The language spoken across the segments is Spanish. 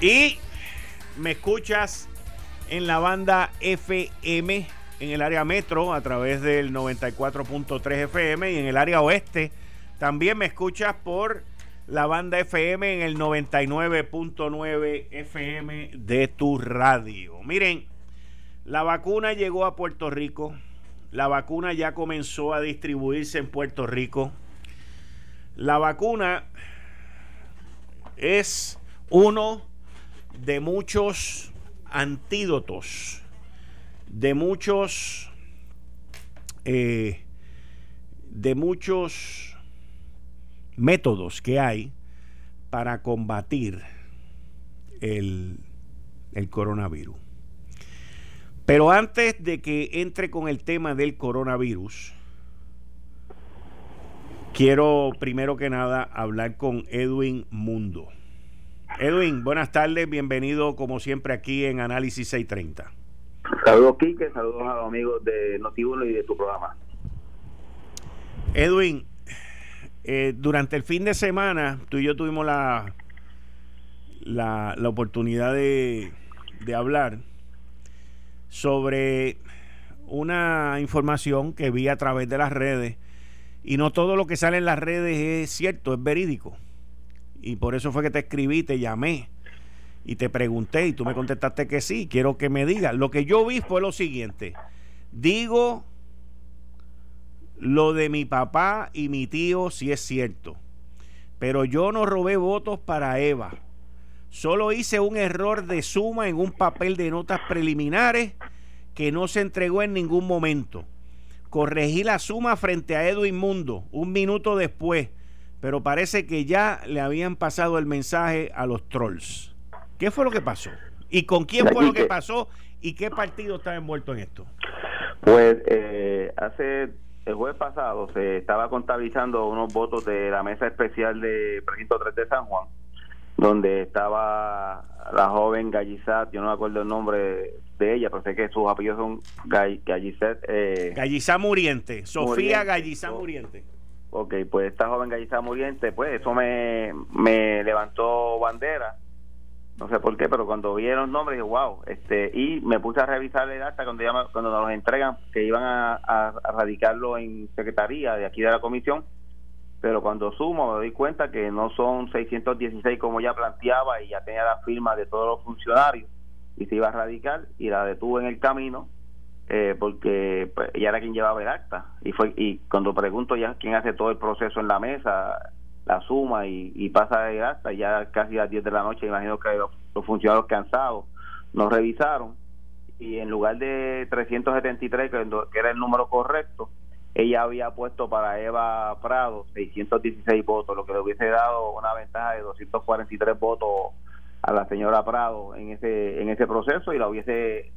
y me escuchas en la banda FM en el área metro a través del 94.3 FM y en el área oeste también me escuchas por la banda FM en el 99.9 FM de tu radio. Miren, la vacuna llegó a Puerto Rico. La vacuna ya comenzó a distribuirse en Puerto Rico. La vacuna es uno de muchos antídotos, de muchos, eh, de muchos métodos que hay para combatir el, el coronavirus. Pero antes de que entre con el tema del coronavirus, quiero primero que nada hablar con Edwin Mundo. Edwin, buenas tardes, bienvenido como siempre aquí en Análisis 630. Saludos Quique, saludos a los amigos de Notiuno y de tu programa. Edwin, eh, durante el fin de semana tú y yo tuvimos la, la, oportunidad de, de hablar sobre una información que vi a través de las redes y no todo lo que sale en las redes es cierto, es verídico y por eso fue que te escribí, te llamé y te pregunté y tú me contestaste que sí, quiero que me digas. Lo que yo vi fue lo siguiente, digo lo de mi papá y mi tío si es cierto, pero yo no robé votos para Eva, solo hice un error de suma en un papel de notas preliminares que no se entregó en ningún momento. Corregí la suma frente a Edwin Mundo un minuto después pero parece que ya le habían pasado el mensaje a los trolls. ¿Qué fue lo que pasó? ¿Y con quién fue lo que pasó? ¿Y qué partido está envuelto en esto? Pues eh, hace el jueves pasado se estaba contabilizando unos votos de la mesa especial de Precinto 3 de San Juan, donde estaba la joven Gallizat, yo no me acuerdo el nombre de ella, pero sé que sus apellidos son Gallizat. Eh, Gallizat Muriente, Sofía Gallizat Muriente ok, pues esta joven gallita muriente, pues eso me, me levantó bandera, no sé por qué, pero cuando vieron el nombre dije, wow, este, y me puse a revisar el acta cuando, cuando nos entregan, que iban a, a, radicarlo en secretaría de aquí de la comisión, pero cuando sumo me doy cuenta que no son 616 como ya planteaba y ya tenía la firma de todos los funcionarios y se iba a radicar y la detuve en el camino eh, porque pues, ella era quien llevaba el acta. Y fue y cuando pregunto ya quién hace todo el proceso en la mesa la suma y, pasa el acta ya casi a las 10 de la noche imagino que los, funcionarios cansados nos revisaron. Y en lugar de 373 que, que era el número correcto ella había puesto para Eva Prado 616 votos lo que le hubiese dado una ventaja de 243 votos a la señora Prado en ese en ese proceso y la hubiese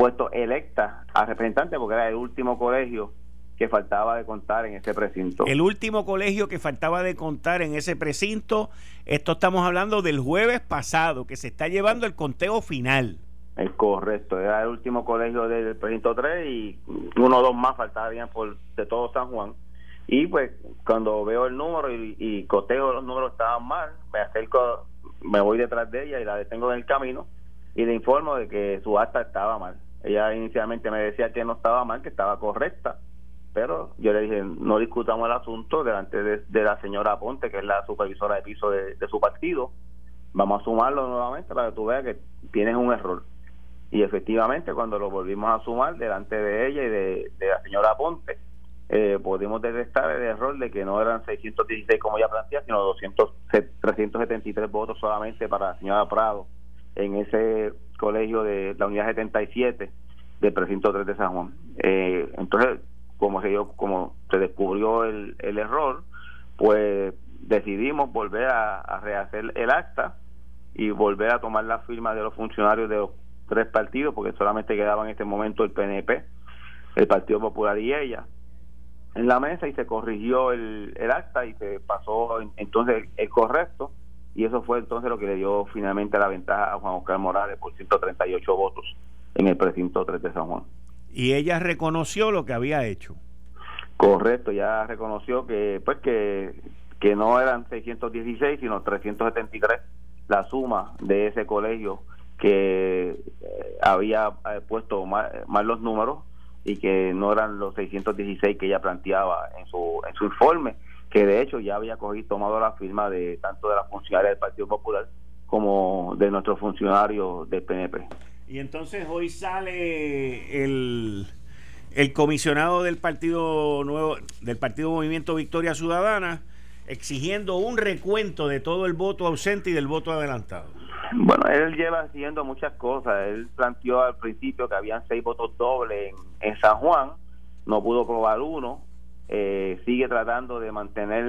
puesto electa a representante porque era el último colegio que faltaba de contar en ese precinto. El último colegio que faltaba de contar en ese precinto, esto estamos hablando del jueves pasado, que se está llevando el conteo final. Es correcto, era el último colegio del precinto 3 y uno o dos más faltaban por de todo San Juan. Y pues cuando veo el número y, y coteo los números estaban mal, me acerco, me voy detrás de ella y la detengo en el camino y le informo de que su acta estaba mal. Ella inicialmente me decía que no estaba mal, que estaba correcta, pero yo le dije, no discutamos el asunto delante de, la señora Ponte, que es la supervisora de piso de, su partido. Vamos a sumarlo nuevamente para que tú veas que tienes un error. Y efectivamente, cuando lo volvimos a sumar delante de ella y de, la señora Ponte, eh, pudimos detectar el error de que no eran 616 como ya plantea, sino 200, 373 votos solamente para la señora Prado en ese colegio de la unidad 77 del precinto 3 de San Juan. Eh, entonces, como se, yo, como se descubrió el, error, pues decidimos volver a, rehacer el acta y volver a tomar la firma de los funcionarios de los tres partidos, porque solamente quedaba en este momento el PNP, el Partido Popular y ella, en la mesa y se corrigió el, el acta y se pasó entonces el, correcto y eso fue entonces lo que le dio finalmente la ventaja a Juan Oscar Morales por 138 votos en el precinto 3 de San Juan. Y ella reconoció lo que había hecho. Correcto, ya reconoció que pues que, que no eran 616 sino 373 la suma de ese colegio que eh, había eh, puesto mal, los números y que no eran los 616 que ella planteaba en su, en su informe, que de hecho ya había cogido, tomado la firma de tanto de la funcionaria del Partido Popular como de nuestros funcionarios del PNP. Y entonces hoy sale el, el comisionado del Partido Nuevo, del Partido Movimiento Victoria Ciudadana, exigiendo un recuento de todo el voto ausente y del voto adelantado. Bueno, él lleva haciendo muchas cosas. Él planteó al principio que habían seis votos dobles en, San Juan, no pudo probar uno. Eh, sigue tratando de mantener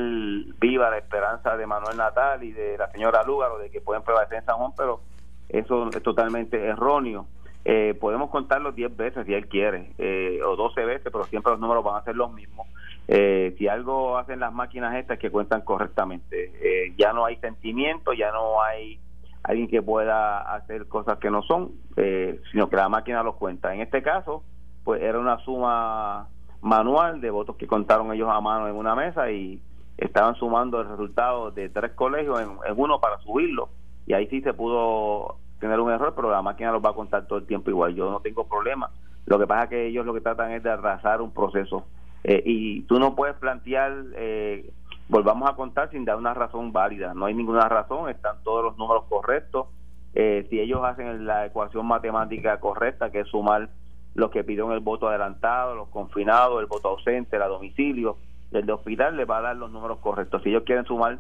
viva la esperanza de Manuel Natal y de la señora Lúgaro de que pueden prevalecer en San Juan, pero eso es totalmente erróneo. Eh, podemos contarlo 10 veces si él quiere, eh, o 12 veces, pero siempre los números van a ser los mismos. Eh, si algo hacen las máquinas estas que cuentan correctamente, eh, ya no hay sentimiento, ya no hay alguien que pueda hacer cosas que no son, eh, sino que la máquina los cuenta. En este caso, pues era una suma manual de votos que contaron ellos a mano en una mesa y estaban sumando el resultado de tres colegios en, uno para subirlo y ahí sí se pudo tener un error, pero la máquina los va a contar todo el tiempo igual. Yo no tengo problema. Lo que pasa es que ellos lo que tratan es de arrasar un proceso eh, y tú no puedes plantear, eh, volvamos a contar sin dar una razón válida, no hay ninguna razón, están todos los números correctos. Eh, si ellos hacen la ecuación matemática correcta, que es sumar los que pidieron el voto adelantado, los confinados, el voto ausente, el a domicilio, el de hospital, les va a dar los números correctos. Si ellos quieren sumar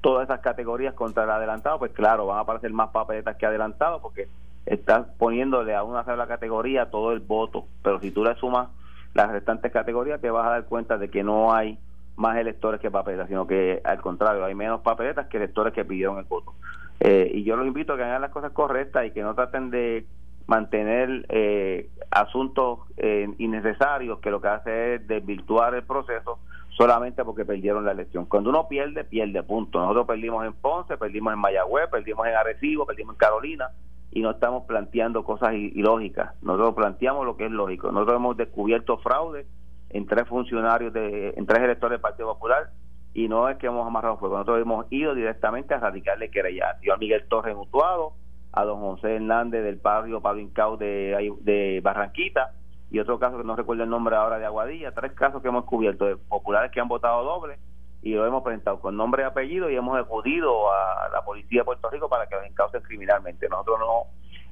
todas esas categorías contra el adelantado, pues claro, van a aparecer más papeletas que adelantado, porque estás poniéndole a una sola categoría todo el voto, pero si tú le sumas las restantes categorías te vas a dar cuenta de que no hay más electores que papeletas, sino que al contrario, hay menos papeletas que electores que pidieron el voto. Eh, y yo los invito a que hagan las cosas correctas y que no traten de mantener eh, asuntos eh, innecesarios que lo que hace es desvirtuar el proceso solamente porque perdieron la elección. Cuando uno pierde, pierde, punto. Nosotros perdimos en Ponce, perdimos en Mayagüez, perdimos en Arecibo, perdimos en Carolina, y no estamos planteando cosas ilógicas. Nosotros planteamos lo que es lógico. Nosotros hemos descubierto fraude en tres funcionarios, de, en tres electores del Partido Popular y no es que hemos amarrado fuego. Nosotros hemos ido directamente a radicarle querellar. Yo a Miguel Torres Mutuado, a don José Hernández del barrio Pablo de, de Barranquita y otro caso que no recuerdo el nombre ahora de Aguadilla. Tres casos que hemos cubierto de populares que han votado doble y lo hemos presentado con nombre y apellido y hemos acudido a la policía de Puerto Rico para que los encaucen criminalmente. Nosotros no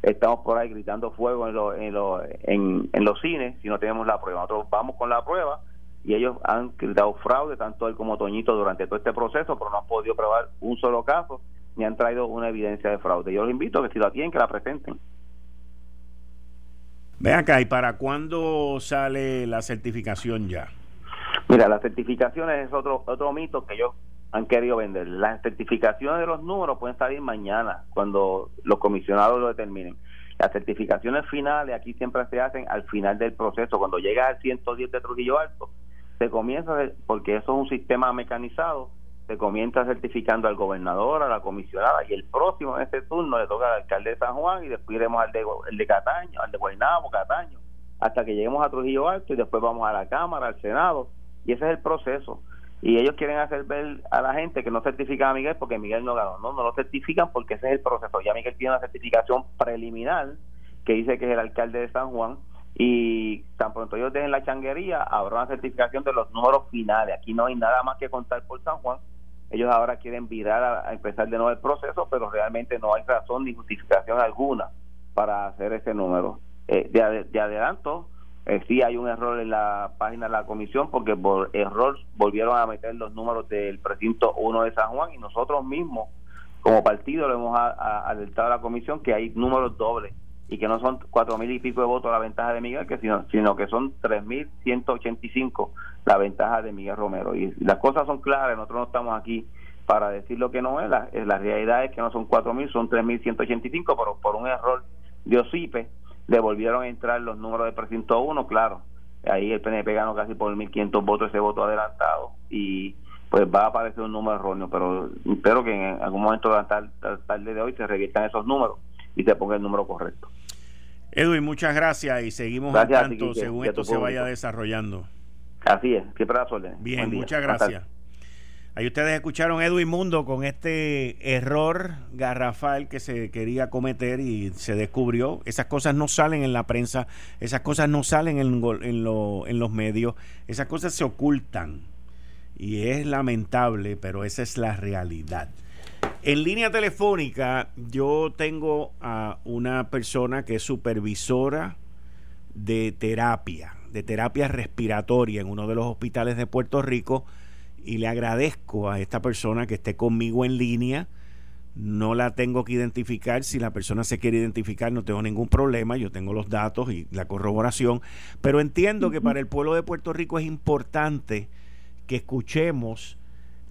estamos por ahí gritando fuego en, en, los cines si no tenemos la prueba. Nosotros vamos con la prueba y ellos han gritado fraude, tanto él como Toñito, durante todo este proceso, pero no han podido probar un solo caso ni han traído una evidencia de fraude. Yo los invito a que si la tienen, que la presenten. Ven acá, ¿y para cuándo sale la certificación ya? Mira, las certificaciones es otro otro mito que ellos han querido vender. Las certificaciones de los números pueden salir mañana cuando los comisionados lo determinen. Las certificaciones finales aquí siempre se hacen al final del proceso. Cuando llega al 110 de Trujillo Alto, se comienza, porque eso es un sistema mecanizado, se comienza certificando al gobernador, a la comisionada, y el próximo en ese turno le toca al alcalde de San Juan y después iremos al de, el de Cataño, al de Guaynabo, Cataño, hasta que lleguemos a Trujillo Alto y después vamos a la Cámara, al Senado y ese es el proceso. Y ellos quieren hacer ver a la gente que no certifican a Miguel porque Miguel no ganó. No, no lo certifican porque ese es el proceso. Ya Miguel tiene una certificación preliminar que dice que es el alcalde de San Juan y tan pronto ellos dejen la changuería, habrá una certificación de los números finales. Aquí no hay nada más que contar por San Juan. Ellos ahora quieren virar a, empezar de nuevo el proceso, pero realmente no hay razón ni justificación alguna para hacer ese número. Eh, de, de adelanto, eh, sí hay un error en la página de la comisión porque por error volvieron a meter los números del precinto 1 de San Juan y nosotros mismos como partido le hemos alertado a la comisión que hay números dobles y que no son cuatro mil y pico de votos la ventaja de Miguel, que sino, sino que son tres mil ciento ochenta y cinco la ventaja de Miguel Romero. Y las cosas son claras, nosotros no estamos aquí para decir lo que no es. La, la realidad es que no son 4.000, son 3.185, pero por un error de OSIPE le volvieron a entrar los números de precinto 1, claro. Ahí el PNP ganó casi por 1.500 votos ese voto adelantado y pues va a aparecer un número erróneo, pero espero que en algún momento de la tarde de hoy se reviertan esos números y se ponga el número correcto. Edwin, muchas gracias y seguimos al tanto según esto se vaya desarrollando. Así es, siempre la suerte. Bien, muchas gracias. Ahí ustedes escucharon Edwin Mundo con este error garrafal que se quería cometer y se descubrió. Esas cosas no salen en la prensa, esas cosas no salen en, en, en los medios, esas cosas se ocultan. Y es lamentable, pero esa es la realidad. En línea telefónica yo tengo a una persona que es supervisora de terapia, de terapia respiratoria en uno de los hospitales de Puerto Rico y le agradezco a esta persona que esté conmigo en línea. No la tengo que identificar. Si la persona se quiere identificar, no tengo ningún problema. Yo tengo los datos y la corroboración. Pero entiendo que para el pueblo de Puerto Rico es importante que escuchemos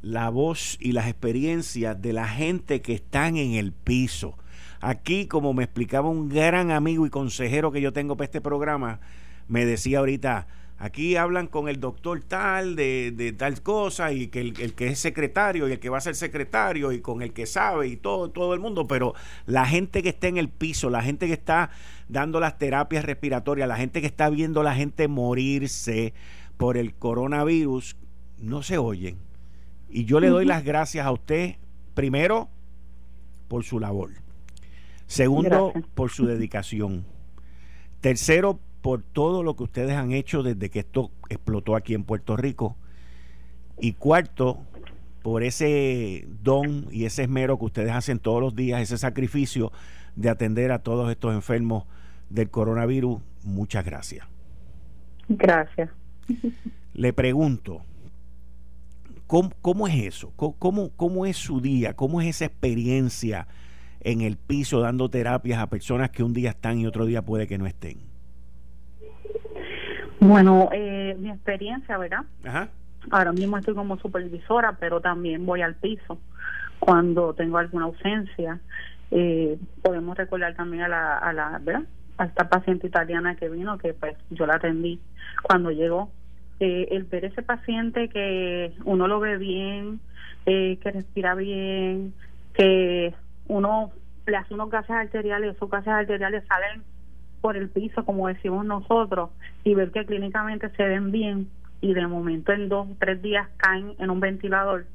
la voz y las experiencias de la gente que están en el piso. Aquí, como me explicaba un gran amigo y consejero que yo tengo para este programa, me decía ahorita, aquí hablan con el doctor tal de, tal cosa y que el, que es secretario y el que va a ser secretario y con el que sabe y todo, todo el mundo, pero la gente que está en el piso, la gente que está dando las terapias respiratorias, la gente que está viendo a la gente morirse por el coronavirus, no se oyen y yo le doy las gracias a usted, primero, por su labor. Segundo, por su dedicación. Tercero, por todo lo que ustedes han hecho desde que esto explotó aquí en Puerto Rico. Y cuarto, por ese don y ese esmero que ustedes hacen todos los días, ese sacrificio de atender a todos estos enfermos del coronavirus. Muchas gracias. Gracias. Le pregunto, ¿Cómo, es eso? ¿Cómo, ¿Cómo, es su día? ¿Cómo es esa experiencia en el piso dando terapias a personas que un día están y otro día puede que no estén? Bueno, eh, mi experiencia, ¿verdad? Ahora mismo estoy como supervisora, pero también voy al piso cuando tengo alguna ausencia. Eh, podemos recordar también a la, a la, ¿verdad? A esta paciente italiana que vino, que pues yo la atendí cuando llegó eh, el ver ese paciente que uno lo ve bien, eh, que respira bien, que uno le hace unos gases arteriales, esos gases arteriales salen por el piso, como decimos nosotros, y ver que clínicamente se ven bien y de momento en dos, tres días caen en un ventilador,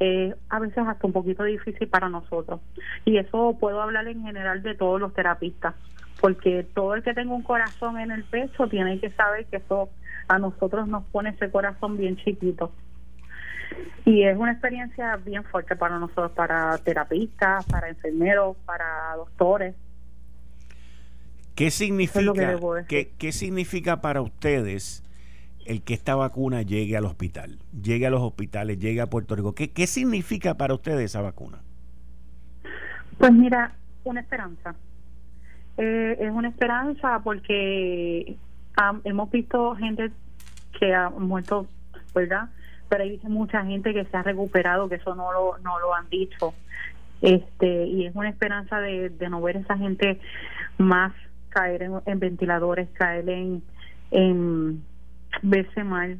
eh, a veces hasta un poquito difícil para nosotros. Y eso puedo hablar en general de todos los terapistas, porque todo el que tenga un corazón en el pecho tiene que saber que eso a nosotros nos pone ese corazón bien chiquito. Y es una experiencia bien fuerte para nosotros, para terapistas, para enfermeros, para doctores. ¿Qué significa, ¿qué, ¿Qué significa para ustedes el que esta vacuna llegue al hospital, llegue a los hospitales, llegue a Puerto Rico? ¿Qué, qué significa para ustedes esa vacuna? Pues mira, una esperanza. Eh, es una esperanza porque hemos visto gente que ha muerto, ¿verdad? Pero hay mucha gente que se ha recuperado, que eso no lo, no lo han dicho. este Y es una esperanza de, de no ver esa gente más caer en, ventiladores, caer en, en verse mal.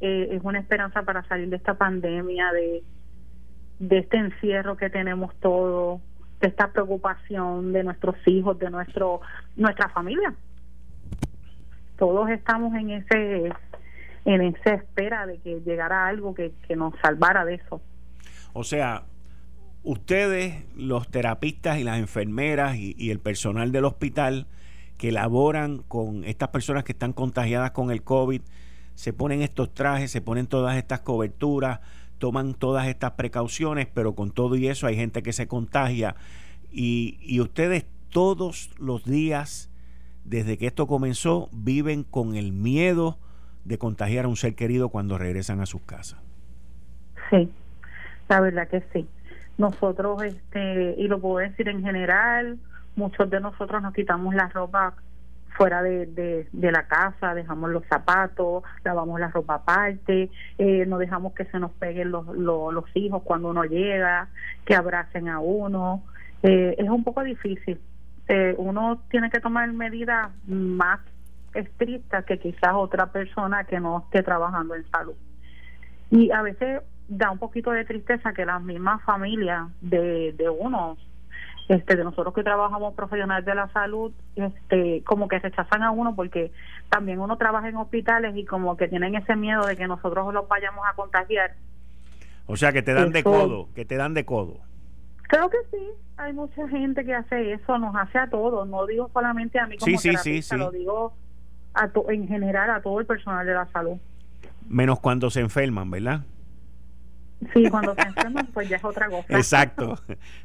Eh, es una esperanza para salir de esta pandemia, de, de este encierro que tenemos todos, de esta preocupación de nuestros hijos, de nuestro nuestra familia todos estamos en ese en esa espera de que llegara algo que, nos salvara de eso. O sea, ustedes, los terapistas y las enfermeras y, el personal del hospital que laboran con estas personas que están contagiadas con el COVID, se ponen estos trajes, se ponen todas estas coberturas, toman todas estas precauciones, pero con todo y eso hay gente que se contagia. Y, y ustedes todos los días desde que esto comenzó, viven con el miedo de contagiar a un ser querido cuando regresan a sus casas. Sí, la verdad que sí. Nosotros, este, y lo puedo decir en general, muchos de nosotros nos quitamos la ropa fuera de, de, la casa, dejamos los zapatos, lavamos la ropa aparte, eh, no dejamos que se nos peguen los, los, hijos cuando uno llega, que abracen a uno. Eh, es un poco difícil. Eh, uno tiene que tomar medidas más estrictas que quizás otra persona que no esté trabajando en salud. Y a veces da un poquito de tristeza que las mismas familias de, de uno este de nosotros que trabajamos profesionales de la salud este como que rechazan a uno porque también uno trabaja en hospitales y como que tienen ese miedo de que nosotros los vayamos a contagiar o sea que te dan de codo que te dan de codo creo que sí hay mucha gente que hace eso nos hace a todos no digo solamente a mí como sí, sí, sí, lo digo a en general a todo el personal de la salud menos cuando se enferman verdad Sí, cuando se enferman, pues ya es otra cosa. Exacto.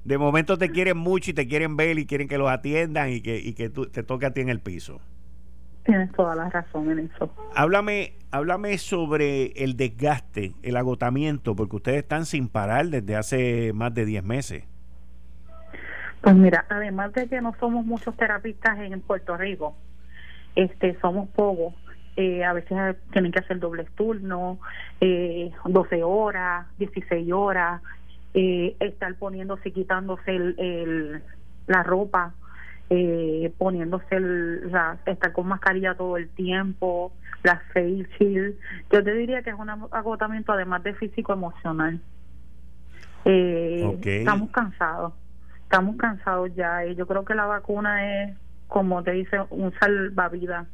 De momento te quieren mucho y te quieren ver y quieren que los atiendan y que, y que tú, te toque a ti en el piso. Tienes toda la razón en eso. Háblame, háblame sobre el desgaste, el agotamiento, porque ustedes están sin parar desde hace más de 10 meses. Pues mira, además de que no somos muchos terapistas en Puerto Rico, este somos pocos eh, a veces tienen que hacer dobles turnos, eh, 12 horas, 16 horas, eh, estar poniéndose, quitándose el, la ropa, eh, poniéndose el, estar con mascarilla todo el tiempo, la face shield. Yo te diría que es un agotamiento además de físico emocional. Eh, Estamos cansados, estamos cansados ya y yo creo que la vacuna es, como te dice, un salvavidas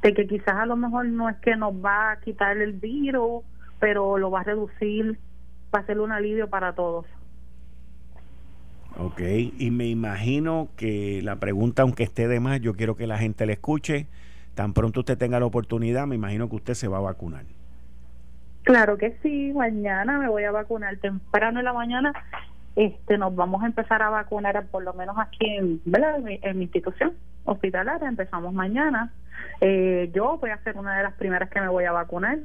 de que quizás a lo mejor no es que nos va a quitar el virus, pero lo va a reducir, va a ser un alivio para todos. Ok, y me imagino que la pregunta, aunque esté de más, yo quiero que la gente le escuche. Tan pronto usted tenga la oportunidad, me imagino que usted se va a vacunar. Claro que sí, mañana me voy a vacunar temprano en la mañana. Este, nos vamos a empezar a vacunar, por lo menos aquí en, en mi institución hospitalaria. Empezamos mañana eh, yo voy a ser una de las primeras que me voy a vacunar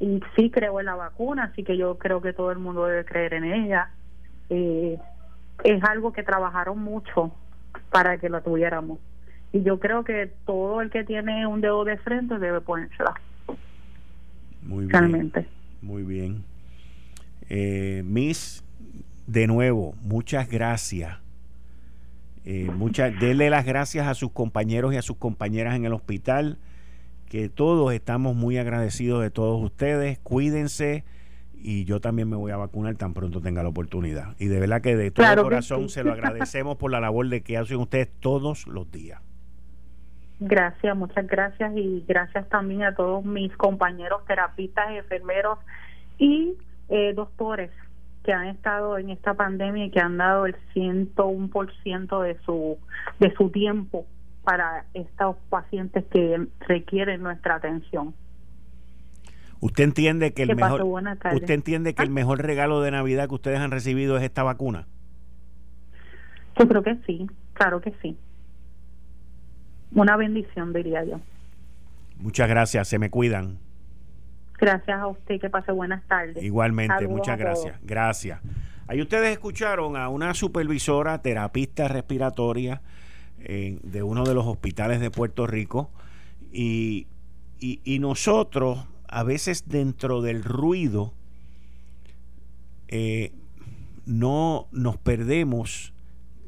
y sí creo en la vacuna, así que yo creo que todo el mundo debe creer en ella. Eh, es algo que trabajaron mucho para que lo tuviéramos. Y yo creo que todo el que tiene un dedo de frente debe ponérsela. Muy bien. Muy bien. Eh, Miss, de nuevo, muchas gracias eh, muchas, denle las gracias a sus compañeros y a sus compañeras en el hospital, que todos estamos muy agradecidos de todos ustedes. Cuídense y yo también me voy a vacunar tan pronto tenga la oportunidad. Y de verdad que de todo corazón se lo agradecemos por la labor de que hacen ustedes todos los días. Gracias, muchas gracias y gracias también a todos mis compañeros terapistas, enfermeros y eh, doctores que han estado en esta pandemia y que han dado el 101% de su, de su tiempo para estos pacientes que requieren nuestra atención. ¿Usted entiende que el mejor usted entiende que el ah. mejor regalo de Navidad que ustedes han recibido es esta vacuna? Yo creo que sí, claro que sí. Una bendición diría yo. Muchas gracias, se me cuidan. Gracias a usted, que pase buenas tardes. Igualmente, muchas gracias. Gracias. Ahí ustedes escucharon a una supervisora terapista respiratoria eh, de uno de los hospitales de Puerto Rico y, y, nosotros a veces dentro del ruido eh, no nos perdemos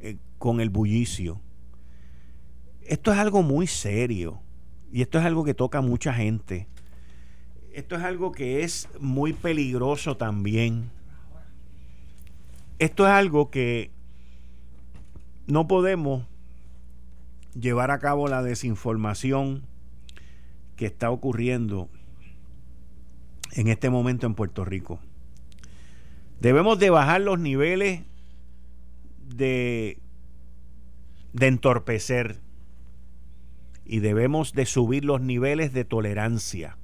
eh, con el bullicio. Esto es algo muy serio y esto es algo que toca a mucha gente esto es algo que es muy peligroso también. Esto es algo que no podemos llevar a cabo la desinformación que está ocurriendo en este momento en Puerto Rico. Debemos de bajar los niveles de, de entorpecer y debemos de subir los niveles de tolerancia.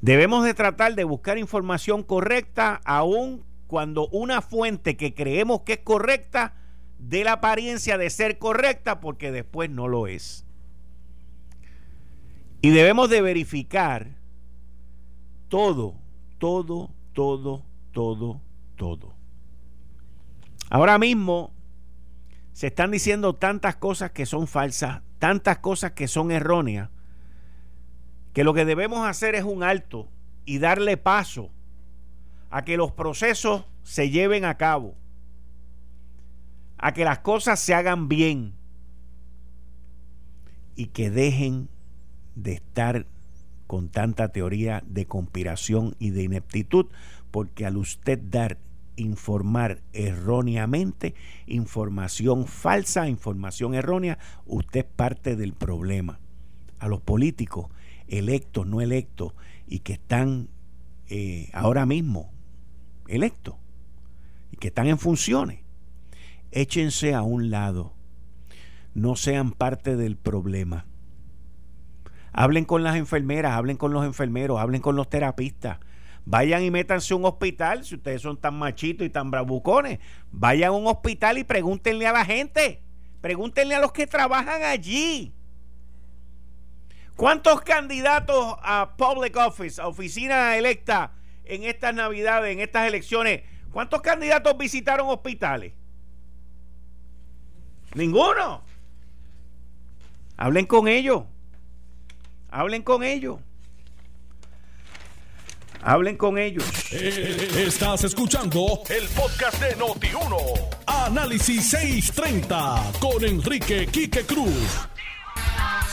Debemos de tratar de buscar información correcta aun cuando una fuente que creemos que es correcta dé la apariencia de ser correcta porque después no lo es. Y debemos de verificar todo, todo, todo, todo, todo. Ahora mismo se están diciendo tantas cosas que son falsas, tantas cosas que son erróneas, que lo que debemos hacer es un alto y darle paso a que los procesos se lleven a cabo, a que las cosas se hagan bien y que dejen de estar con tanta teoría de conspiración y de ineptitud, porque al usted dar informar erróneamente, información falsa, información errónea, usted es parte del problema. A los políticos, electos, no electos, y que están eh, ahora mismo electos, y que están en funciones, échense a un lado, no sean parte del problema. Hablen con las enfermeras, hablen con los enfermeros, hablen con los terapistas, Vayan y métanse a un hospital, si ustedes son tan machitos y tan bravucones. Vayan a un hospital y pregúntenle a la gente. Pregúntenle a los que trabajan allí. ¿Cuántos candidatos a public office, a oficina electa en estas navidades, en estas elecciones, cuántos candidatos visitaron hospitales? Ninguno. Hablen con ellos. Hablen con ellos. Hablen con ellos. Eh, estás escuchando el podcast de Noti1. Análisis 630 con Enrique Quique Cruz.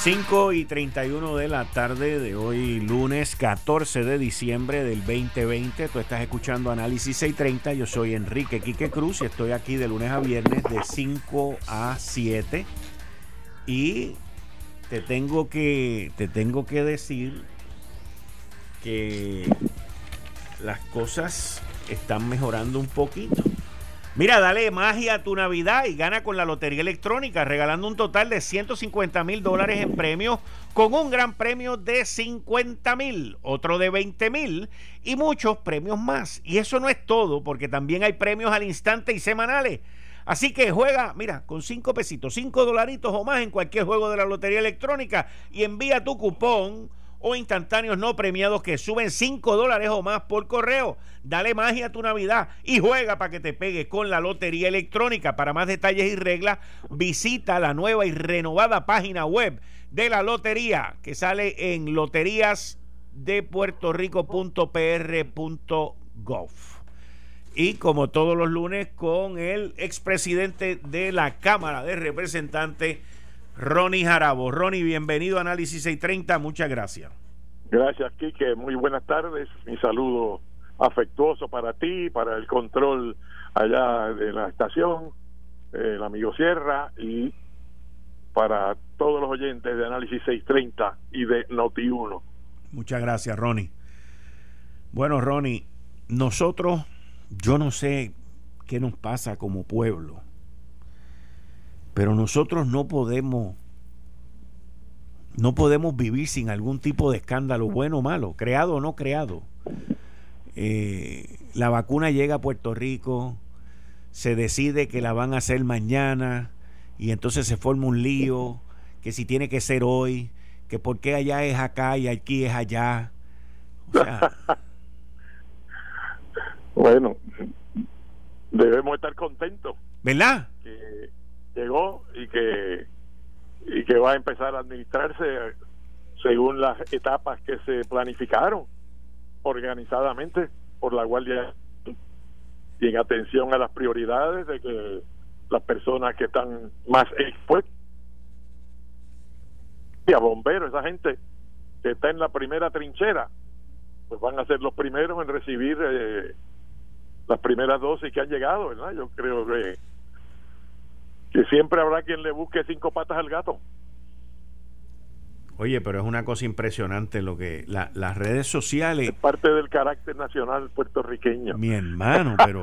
5 y 31 de la tarde de hoy, lunes 14 de diciembre del 2020. Tú estás escuchando Análisis 630. Yo soy Enrique Quique Cruz y estoy aquí de lunes a viernes de 5 a 7. Y te tengo que, te tengo que decir que las cosas están mejorando un poquito. Mira, dale magia a tu Navidad y gana con la Lotería Electrónica, regalando un total de 150 mil dólares en premios, con un gran premio de 50 mil, otro de 20 mil y muchos premios más. Y eso no es todo, porque también hay premios al instante y semanales. Así que juega, mira, con 5 pesitos, 5 dolaritos o más en cualquier juego de la Lotería Electrónica y envía tu cupón o instantáneos no premiados que suben 5 dólares o más por correo. Dale magia a tu Navidad y juega para que te pegue con la Lotería Electrónica. Para más detalles y reglas, visita la nueva y renovada página web de la Lotería que sale en loteríasdepuertorico.pr.gov. Y como todos los lunes, con el expresidente de la Cámara de Representantes, Ronnie Jarabo. Ronnie, bienvenido a Análisis 630, muchas gracias. Gracias, Quique. Muy buenas tardes. Mi saludo afectuoso para ti, para el control allá de la estación, el amigo Sierra y para todos los oyentes de Análisis 630 y de Noti1. Muchas gracias, Ronnie. Bueno, Ronnie, nosotros, yo no sé qué nos pasa como pueblo pero nosotros no podemos no podemos vivir sin algún tipo de escándalo, bueno o malo, creado o no creado. Eh, la vacuna llega a Puerto Rico, se decide que la van a hacer mañana y entonces se forma un lío, que si tiene que ser hoy, que por qué allá es acá y aquí es allá. bueno, debemos estar contentos. ¿Verdad? Llegó y que y que va a empezar a administrarse según las etapas que se planificaron organizadamente por la Guardia y en atención a las prioridades de que las personas que están más expuestas y a bomberos, esa gente que está en la primera trinchera, pues van a ser los primeros en recibir eh, las primeras dosis que han llegado, ¿verdad? Yo creo que que siempre habrá quien le busque cinco patas al gato. Oye, pero es una cosa impresionante lo que las redes sociales. Es parte del carácter nacional puertorriqueño. Mi hermano, pero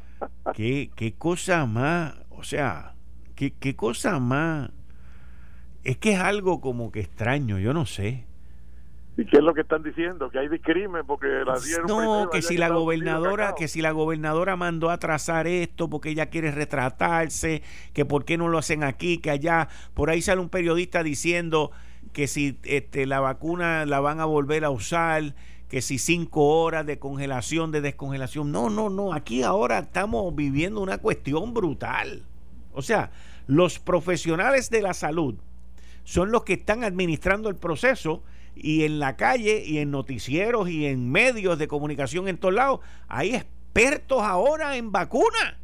qué, qué cosa más, o sea, qué, qué cosa más. Es que es algo como que extraño, yo no sé. ¿Y qué es lo que están diciendo? Que hay discrimen porque la dieron No, que si la gobernadora, que si la gobernadora mandó a trazar esto porque ella quiere retratarse, que por qué no lo hacen aquí, que allá, por ahí sale un periodista diciendo que si este, la vacuna la van a volver a usar, que si cinco horas de congelación, de descongelación. No, no, no, aquí ahora estamos viviendo una cuestión brutal. O sea, los profesionales de la salud son los que están administrando el proceso y en la calle y en noticieros y en medios de comunicación en todos lados hay expertos ahora en vacunas.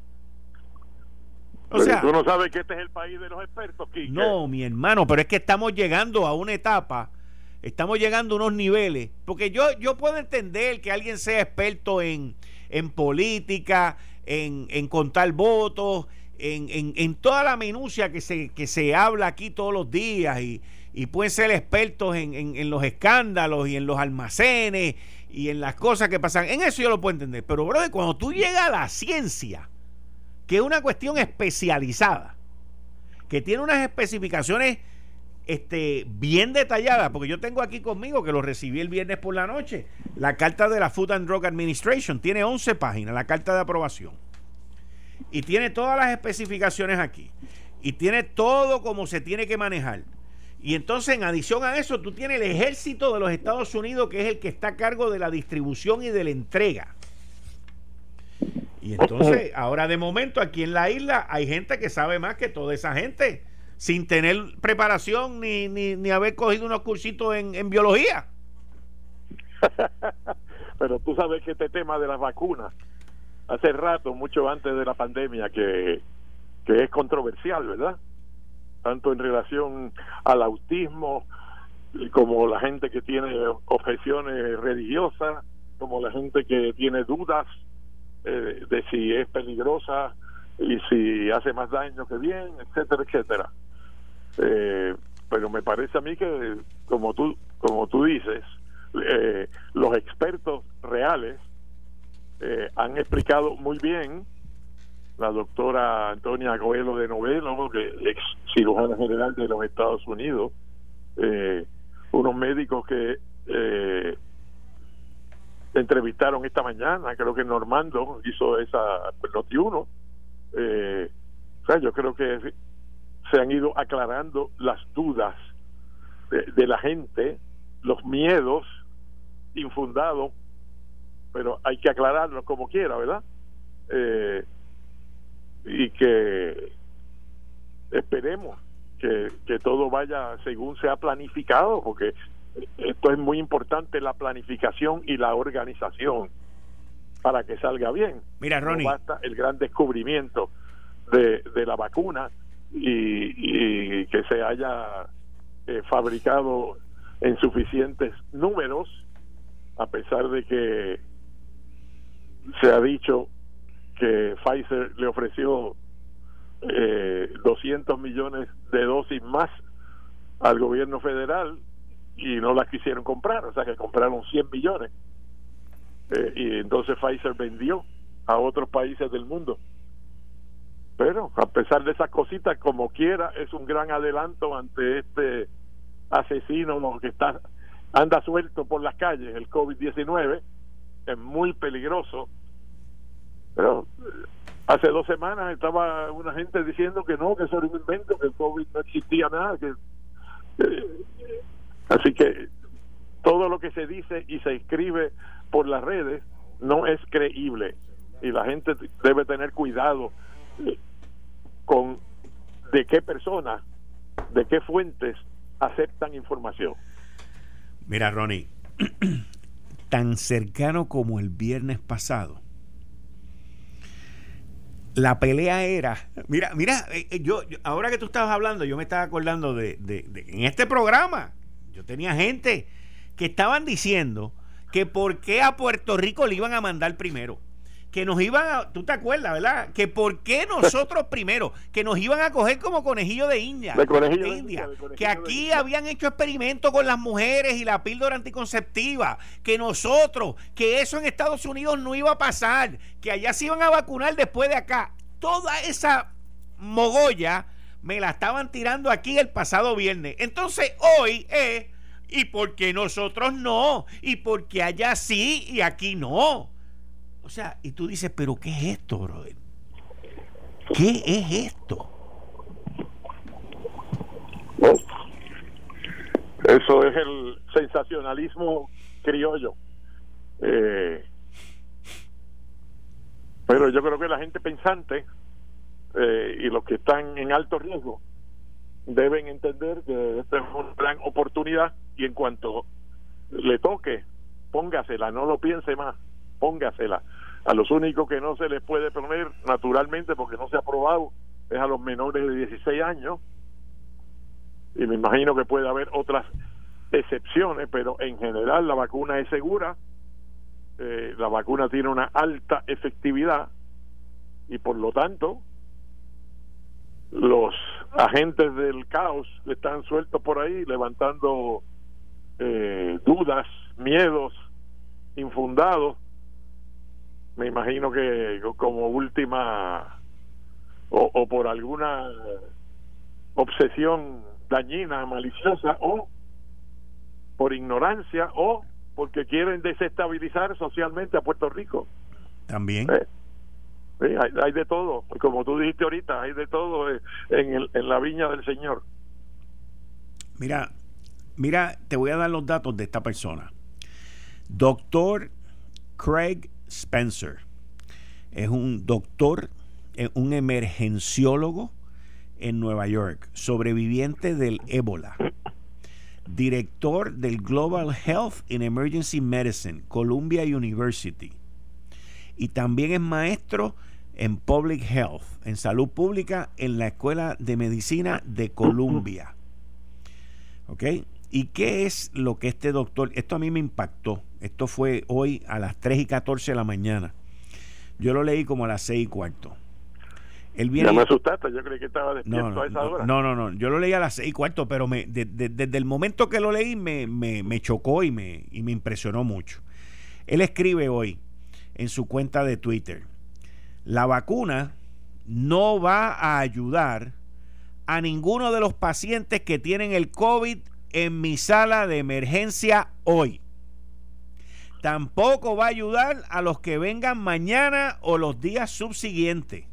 O sea, tú no sabes que este es el país de los expertos, Quique. No, mi hermano, pero es que estamos llegando a una etapa, estamos llegando a unos niveles, porque yo, yo puedo entender que alguien sea experto en, en política, en, en contar votos, en, en, en, toda la minucia que se, que se habla aquí todos los días y, y pueden ser expertos en, en, los escándalos y en los almacenes y en las cosas que pasan. En eso yo lo puedo entender. Pero, brother, cuando tú llegas a la ciencia, que es una cuestión especializada, que tiene unas especificaciones este, bien detalladas, porque yo tengo aquí conmigo, que lo recibí el viernes por la noche, la carta de la Food and Drug Administration, tiene 11 páginas, la carta de aprobación. Y tiene todas las especificaciones aquí. Y tiene todo como se tiene que manejar. Y entonces, en adición a eso, tú tienes el ejército de los Estados Unidos, que es el que está a cargo de la distribución y de la entrega. Y entonces, ahora de momento, aquí en la isla hay gente que sabe más que toda esa gente, sin tener preparación ni, ni, haber cogido unos cursitos en, en biología. Pero tú sabes que este tema de las vacunas, hace rato, mucho antes de la pandemia, que, que es controversial, ¿verdad? tanto en relación al autismo como la gente que tiene objeciones religiosas, como la gente que tiene dudas eh, de si es peligrosa y si hace más daño que bien, etcétera, etcétera. Eh, pero me parece a mí que, como tú, como tú dices, eh, los expertos reales han explicado muy bien la doctora Antonia Coelho de Novelo, que ex cirujana general de los Estados Unidos, eh, unos médicos que eh, entrevistaron esta mañana, creo que Normando hizo esa pues, noti uno. Eh, o sea, yo creo que se han ido aclarando las dudas de, la gente, los miedos infundados, pero hay que aclararlos como quiera, ¿verdad? Eh, y que esperemos que, que todo vaya según se ha planificado, porque esto es muy importante la planificación y la organización para que salga bien. Mira, Ronnie. No basta el gran descubrimiento de, de la vacuna y, y que se haya eh, fabricado en suficientes números, a pesar de que se ha dicho que Pfizer le ofreció eh, 200 millones de dosis más al gobierno federal y no las quisieron comprar, o sea que compraron 100 millones. Eh, y entonces Pfizer vendió a otros países del mundo. Pero a pesar de esas cositas, como quiera, es un gran adelanto ante este asesino que está anda suelto por las calles, el COVID-19, es muy peligroso pero eh, hace dos semanas estaba una gente diciendo que no, que eso era un invento, que el COVID no existía nada. Que, así que todo lo que se dice y se escribe por las redes no es creíble y la gente debe tener cuidado eh, con de qué personas, de qué fuentes aceptan información. Mira, Ronnie, tan cercano como el viernes pasado, la pelea era, mira, mira, eh, eh, yo, ahora que tú estabas hablando, yo me estaba acordando de, de, en este programa, yo tenía gente que estaban diciendo que por qué a Puerto Rico le iban a mandar primero que nos iban a, tú te acuerdas, ¿verdad? Que por qué nosotros primero, que nos iban a coger como conejillo de India, de, India, que aquí habían hecho experimentos con las mujeres y la píldora anticonceptiva, que nosotros, que eso en Estados Unidos no iba a pasar, que allá se iban a vacunar después de acá. Toda esa mogolla me la estaban tirando aquí el pasado viernes. Entonces hoy es, ¿y por qué nosotros no? ¿Y por qué allá sí y aquí no? O sea, y tú dices, pero ¿qué es esto, brother? ¿Qué es esto? eso es el sensacionalismo criollo. Eh, pero yo creo que la gente pensante eh, y los que están en alto riesgo deben entender que esta es una gran oportunidad y en cuanto le toque, póngasela, no lo piense más, póngasela. A los únicos que no se les puede poner, naturalmente, porque no se ha aprobado, es a los menores de 16 años. Y me imagino que puede haber otras excepciones, pero en general la vacuna es segura, eh, la vacuna tiene una alta efectividad y por lo tanto los agentes del caos están sueltos por ahí levantando eh, dudas, miedos infundados. Me imagino que como última o, o por alguna obsesión dañina, maliciosa o por ignorancia o porque quieren desestabilizar socialmente a Puerto Rico. También. Eh, hay, de todo, como tú dijiste ahorita, hay de todo eh, en, el, en la viña del Señor. Mira, mira, te voy a dar los datos de esta persona. Doctor Craig Spencer es un doctor, eh, un emergenciólogo en Nueva York, sobreviviente del ébola, director del Global Health in Emergency Medicine, Columbia University, y también es maestro en Public Health, en salud pública, en la Escuela de Medicina de Columbia. ¿Ok? ¿Y qué es lo que este doctor, esto a mí me impactó, esto fue hoy a las 3 y 14 de la mañana, yo lo leí como a las 6 y cuarto. Él viene, ya me asustaste, yo creí que estaba despierto no, a esa hora. No, no, no, yo lo leí a las 6 y cuarto, pero me, desde el momento que lo leí me, me, me chocó y me, y me impresionó mucho. Él escribe hoy en su cuenta de Twitter, la vacuna no va a ayudar a ninguno de los pacientes que tienen el COVID en mi sala de emergencia hoy. Tampoco va a ayudar a los que vengan mañana o los días subsiguientes.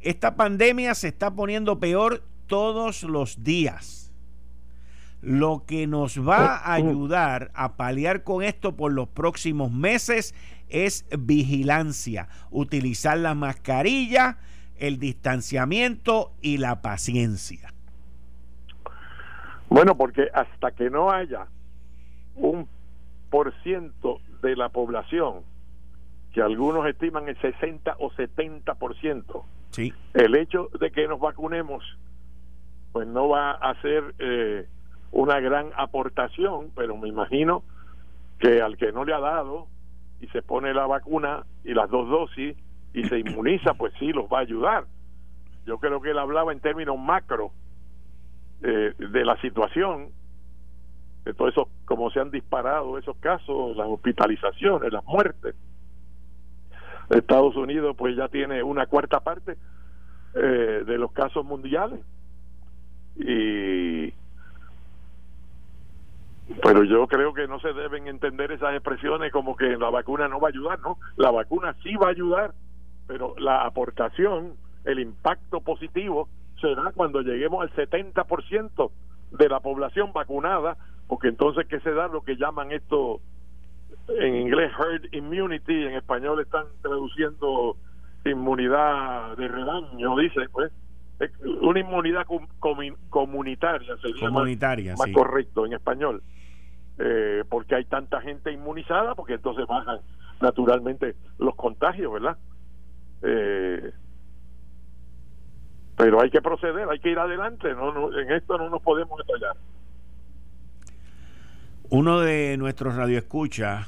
Esta pandemia se está poniendo peor todos los días. Lo que nos va a ayudar a paliar con esto por los próximos meses es vigilancia, utilizar la mascarilla, el distanciamiento y la paciencia. Bueno, porque hasta que no haya un ciento de la población, que algunos estiman el 60 o 70 por ciento, sí. el hecho de que nos vacunemos, pues no va a ser eh, una gran aportación, pero me imagino que al que no le ha dado, y se pone la vacuna y las dos dosis y se inmuniza, pues sí, los va a ayudar. Yo creo que él hablaba en términos macro eh, de la situación, todo eso, como se han disparado esos casos, las hospitalizaciones, las muertes. Estados Unidos pues ya tiene una cuarta parte eh, de los casos mundiales y pero yo creo que no se deben entender esas expresiones como que la vacuna no va a ayudar, ¿no? La vacuna sí va a ayudar, pero la aportación, el impacto positivo será cuando lleguemos al 70% de la población vacunada, porque entonces que se da lo que llaman esto en inglés herd immunity, en español están traduciendo inmunidad de rebaño, dice, pues una inmunidad comunitaria sería comunitaria, más correcto en español eh, porque hay tanta gente inmunizada, porque entonces bajan naturalmente los contagios, ¿verdad? Eh, pero hay que proceder, hay que ir adelante, no, en esto no nos podemos estallar. Uno de nuestros radioescuchas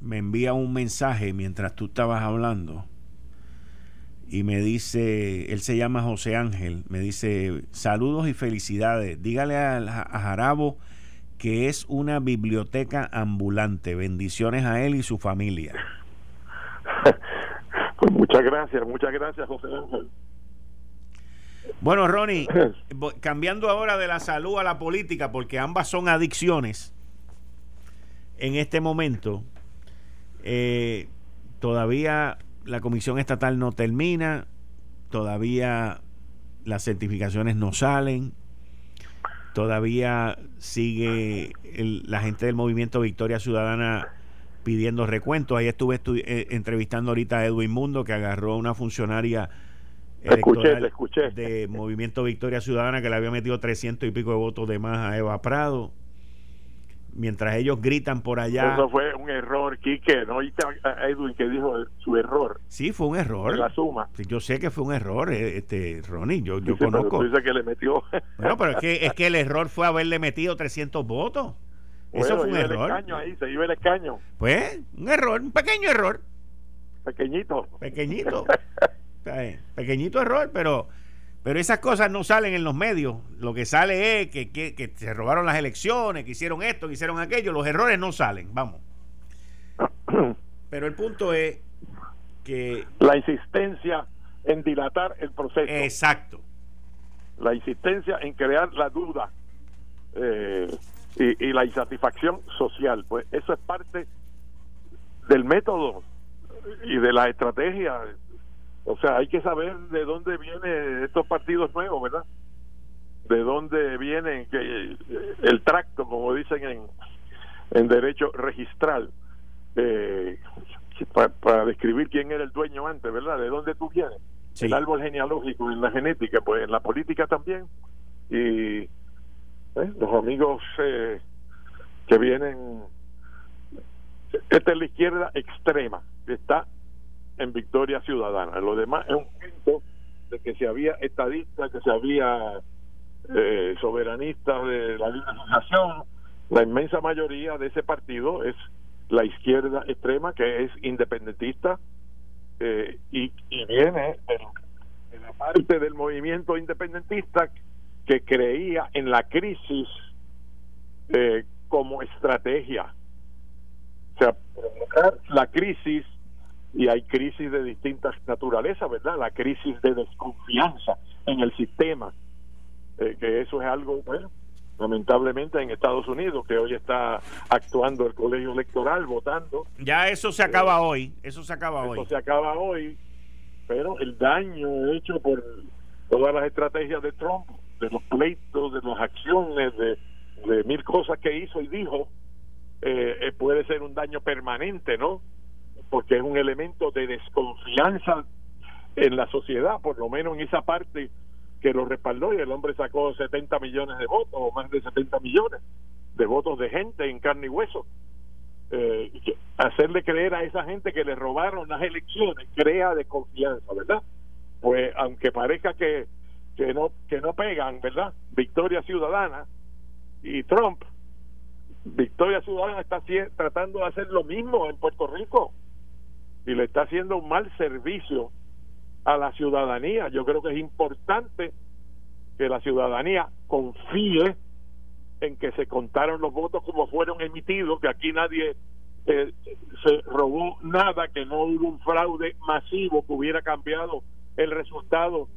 me envía un mensaje mientras tú estabas hablando y me dice, él se llama José Ángel, me dice, saludos y felicidades, dígale a, a Jarabo que es una biblioteca ambulante. Bendiciones a él y su familia. Pues muchas gracias, muchas gracias, José Ángel. Bueno, Ronnie, cambiando ahora de la salud a la política, porque ambas son adicciones en este momento, eh, todavía la Comisión Estatal no termina, todavía las certificaciones no salen, Todavía sigue la gente del movimiento Victoria Ciudadana pidiendo recuentos. Ahí estuve eh, entrevistando ahorita a Edwin Mundo, que agarró a una funcionaria electoral escuché, de Movimiento Victoria Ciudadana que le había metido 300 y pico de votos de más a Eva Prado mientras ellos gritan por allá. Eso fue un error, Quique. ¿No oíste a Edwin que dijo su error? Sí, fue un error. la suma. yo sé que fue un error, eh, este Ronnie. Yo, yo conozco. Pero que le metió. bueno, pero es que, es que el error fue haberle metido 300 votos. Eso fue un error. El escaño ahí, se iba el escaño. Pues, un error, un pequeño error. Pequeñito. Pequeñito. pequeñito error, pero pero esas cosas no salen en los medios. Lo que sale es que, que, se robaron las elecciones, que hicieron esto, que hicieron aquello. Los errores no salen, vamos. Pero el punto es que... La insistencia en dilatar el proceso. Exacto. La insistencia en crear la duda eh, y, y la insatisfacción social. Pues eso es parte del método y de la estrategia o sea, hay que saber de dónde vienen estos partidos nuevos, ¿verdad? De dónde vienen que eh, el tracto, como dicen en, en derecho registral, eh, para, describir quién era el dueño antes, ¿verdad? De dónde tú vienes. El árbol genealógico en la genética, pues en la política también. Y ¿eh? los amigos que vienen esta es la izquierda extrema, que está en Victoria Ciudadana. Lo demás es un cuento de que si había estadistas, que si había eh, soberanistas de la libre asociación, la inmensa mayoría de ese partido es la izquierda extrema, que es independentista eh, y, viene de, la parte del movimiento independentista que creía en la crisis eh, como estrategia. O sea, provocar la crisis y hay crisis de distintas naturalezas, ¿verdad? La crisis de desconfianza en el sistema, eh, que eso es algo, bueno, lamentablemente en Estados Unidos, que hoy está actuando el colegio electoral, votando. Ya eso se acaba eh, hoy, eso se acaba hoy. Eso se acaba hoy, pero el daño hecho por todas las estrategias de Trump, de los pleitos, de las acciones, de, mil cosas que hizo y dijo, eh, puede ser un daño permanente, ¿no? Porque es un elemento de desconfianza en la sociedad, por lo menos en esa parte que lo respaldó y el hombre sacó 70 millones de votos o más de 70 millones de votos de gente en carne y hueso. Eh, hacerle creer a esa gente que le robaron las elecciones crea desconfianza, ¿verdad? Pues aunque parezca que, que no que no pegan, ¿verdad? Victoria Ciudadana y Trump, Victoria Ciudadana está tratando de hacer lo mismo en Puerto Rico y le está haciendo un mal servicio a la ciudadanía. Yo creo que es importante que la ciudadanía confíe en que se contaron los votos como fueron emitidos, que aquí nadie eh, se robó nada, que no hubo un fraude masivo que hubiera cambiado el resultado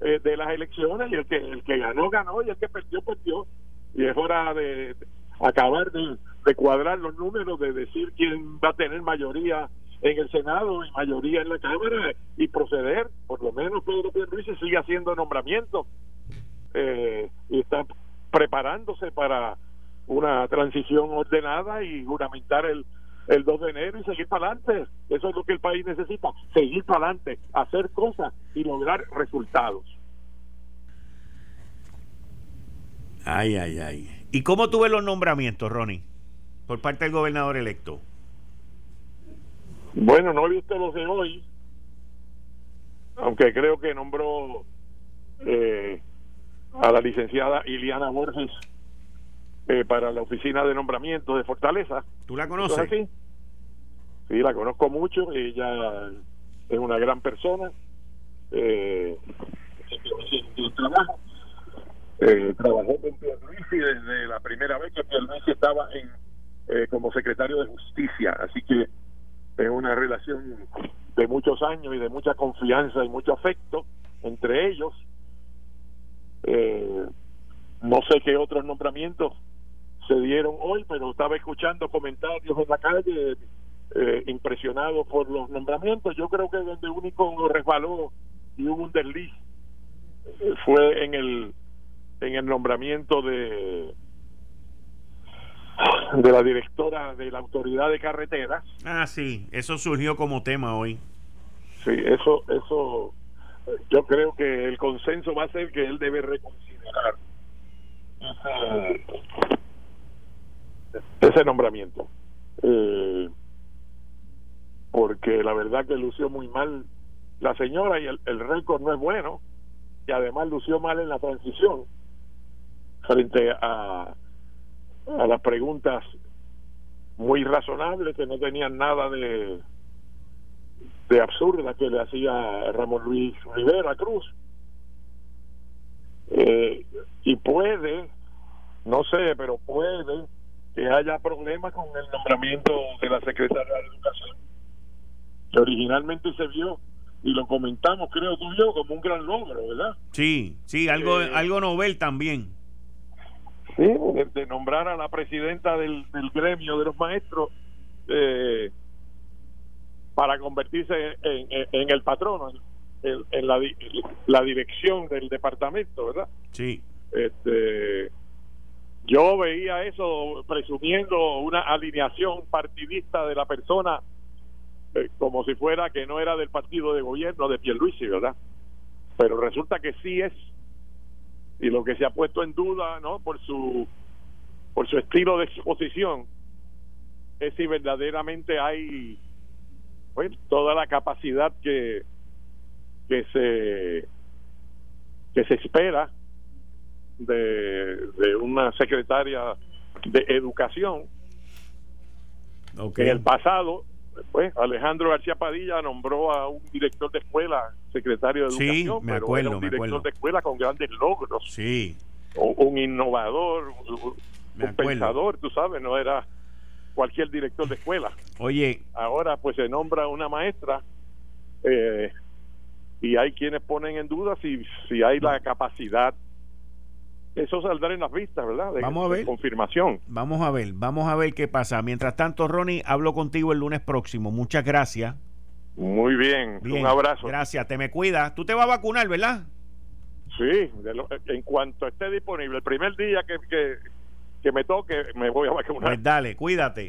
eh, de las elecciones y el que el que ganó ganó y el que perdió perdió y es hora de, acabar de, de cuadrar los números de decir quién va a tener mayoría en el Senado y mayoría en la Cámara y proceder, por lo menos Pedro Pierluisi sigue haciendo nombramientos eh, y está preparándose para una transición ordenada y juramentar el, el 2 de enero y seguir para adelante. Eso es lo que el país necesita, seguir para adelante, hacer cosas y lograr resultados. Ay, ay, ay. ¿Y cómo tuve los nombramientos, Ronnie? Por parte del gobernador electo. Bueno, no he visto los de hoy, aunque creo que nombró eh, a la licenciada Iliana Borges eh, para la oficina de nombramiento de Fortaleza. ¿Tú la conoces? Sí, sí, la conozco mucho. Ella es una gran persona. Eh, trabajo. Eh, trabajó con Pierluisi desde la primera vez que Pierluisi estaba en eh, como secretario de Justicia. Así que es una relación de muchos años y de mucha confianza y mucho afecto entre ellos. Eh, no sé qué otros nombramientos se dieron hoy, pero estaba escuchando comentarios en la calle eh, impresionado por los nombramientos. Yo creo que donde único resbaló y hubo un desliz eh, fue en el en el nombramiento de de la directora de la autoridad de carreteras. Ah, sí, eso surgió como tema hoy. Sí, eso, eso yo creo que el consenso va a ser que él debe reconsiderar ese, nombramiento. Eh, porque la verdad que lució muy mal la señora y el, el récord no es bueno y además lució mal en la transición frente a, a las preguntas muy razonables que no tenían nada de de absurda que le hacía Ramón Luis Rivera Cruz. Eh, y puede no sé pero puede que haya problemas con el nombramiento de la secretaria de educación que originalmente se vio y lo comentamos creo tú y yo como un gran logro verdad sí sí algo eh, algo novel también Sí, de, nombrar a la presidenta del, gremio de los maestros eh, para convertirse en, el patrono, en, la, la, dirección del departamento, ¿verdad? Sí. Este, yo veía eso presumiendo una alineación partidista de la persona eh, como si fuera que no era del partido de gobierno de Pierluisi, ¿verdad? Pero resulta que sí es y lo que se ha puesto en duda no por su por su estilo de exposición es si verdaderamente hay toda la capacidad que que se que se espera de, de una secretaria de educación en el pasado pues Alejandro García Padilla nombró a un director de escuela secretario de educación me pero era un director de escuela con grandes logros. Sí. Un, innovador un, pensador tú sabes no era cualquier director de escuela. Oye. Ahora pues se nombra una maestra eh, y hay quienes ponen en duda si si hay la capacidad eso saldrá en las vistas, ¿verdad? vamos a ver. confirmación. Vamos a ver, vamos a ver qué pasa. Mientras tanto, Ronnie, hablo contigo el lunes próximo. Muchas gracias. Muy bien, un abrazo. Gracias, te me cuidas. Tú te vas a vacunar, ¿verdad? Sí, en cuanto esté disponible, el primer día que, que, que me toque, me voy a vacunar. Pues dale, cuídate.